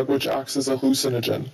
drug which acts as a hallucinogen.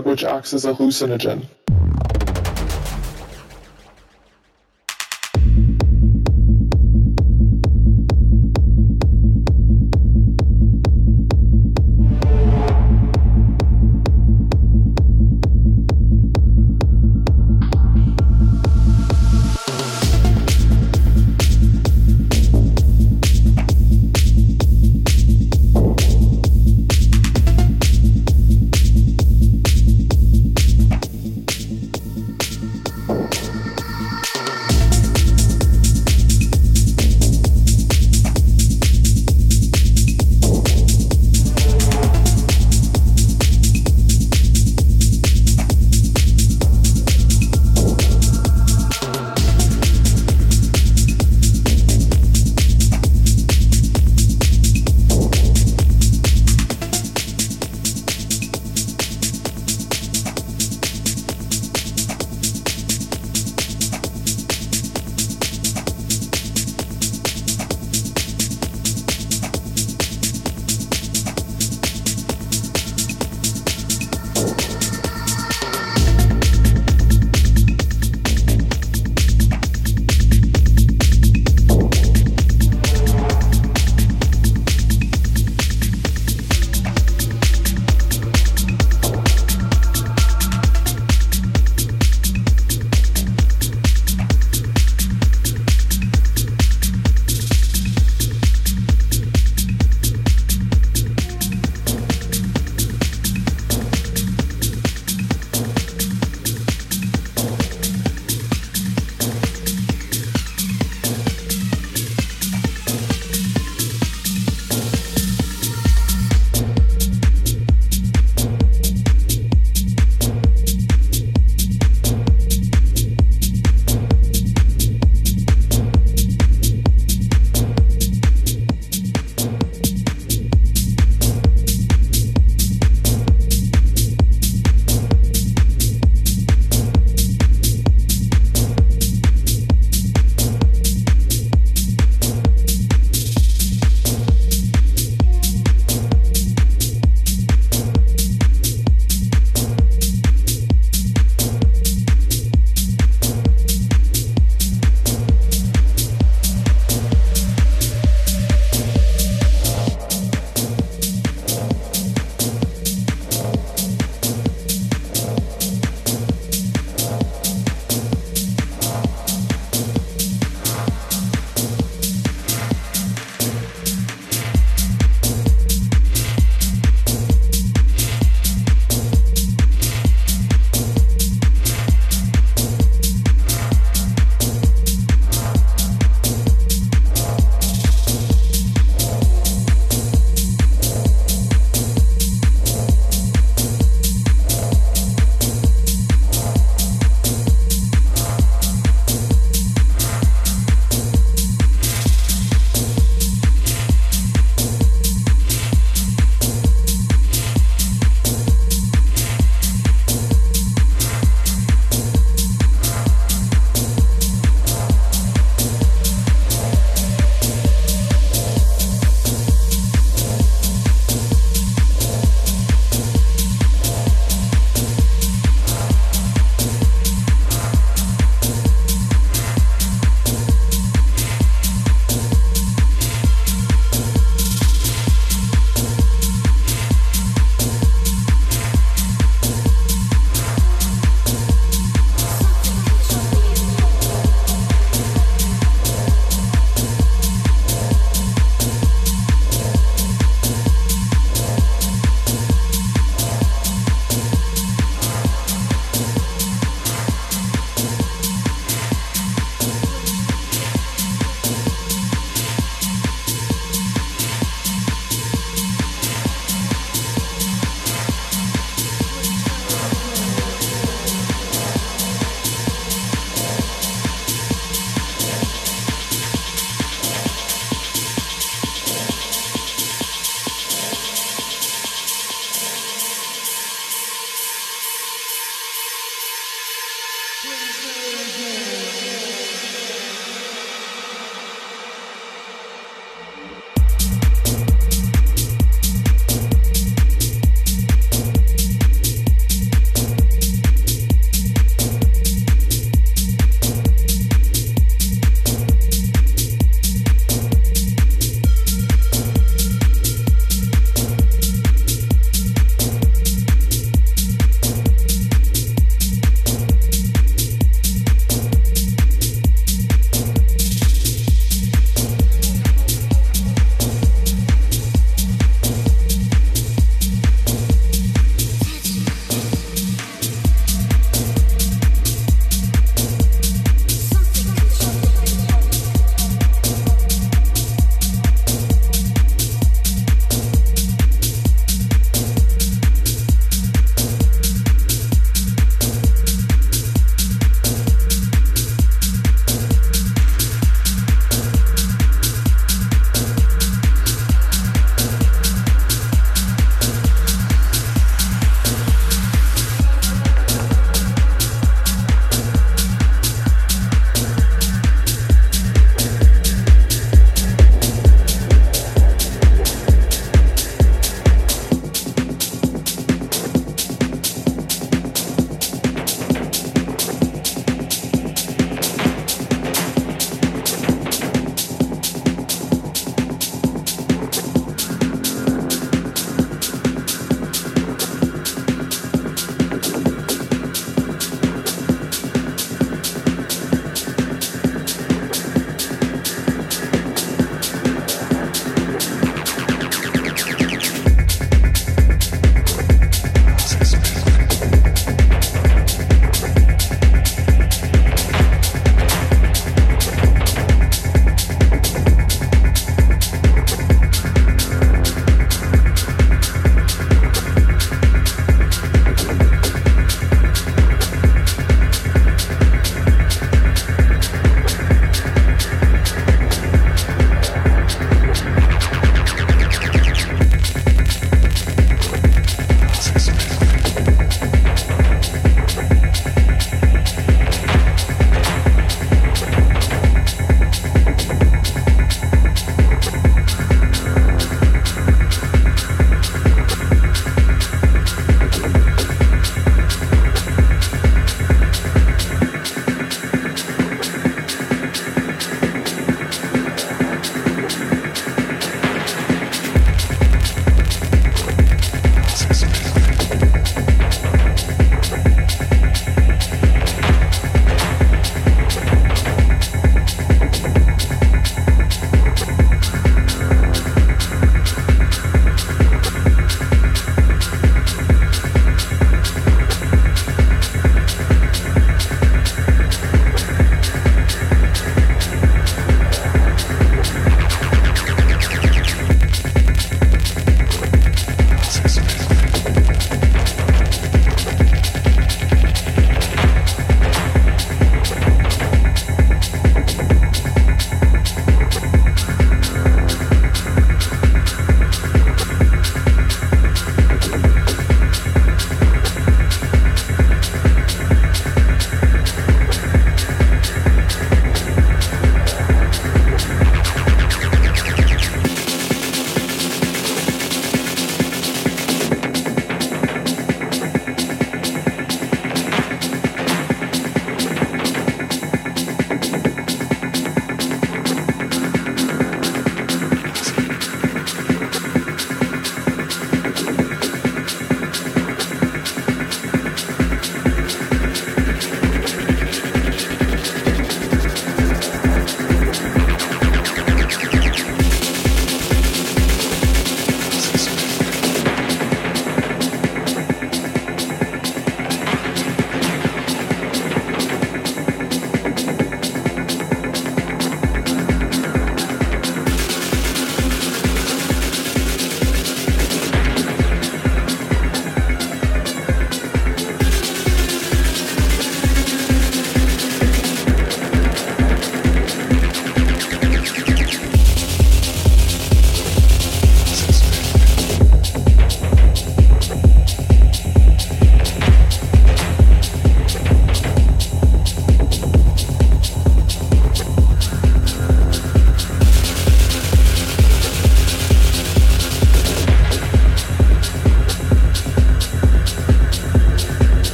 Drug which acts as a hallucinogen.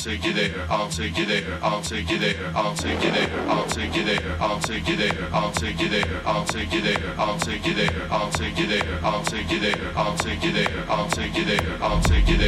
take you there, I'll take you there, I'll take you there, I'll take you there, I'll take you there, I'll take you there, I'll take you there, I'll take you there, I'll take you there, I'll take you there, I'll take you there, I'll take you there, I'll take you there, I'll take you there, I'll take you there.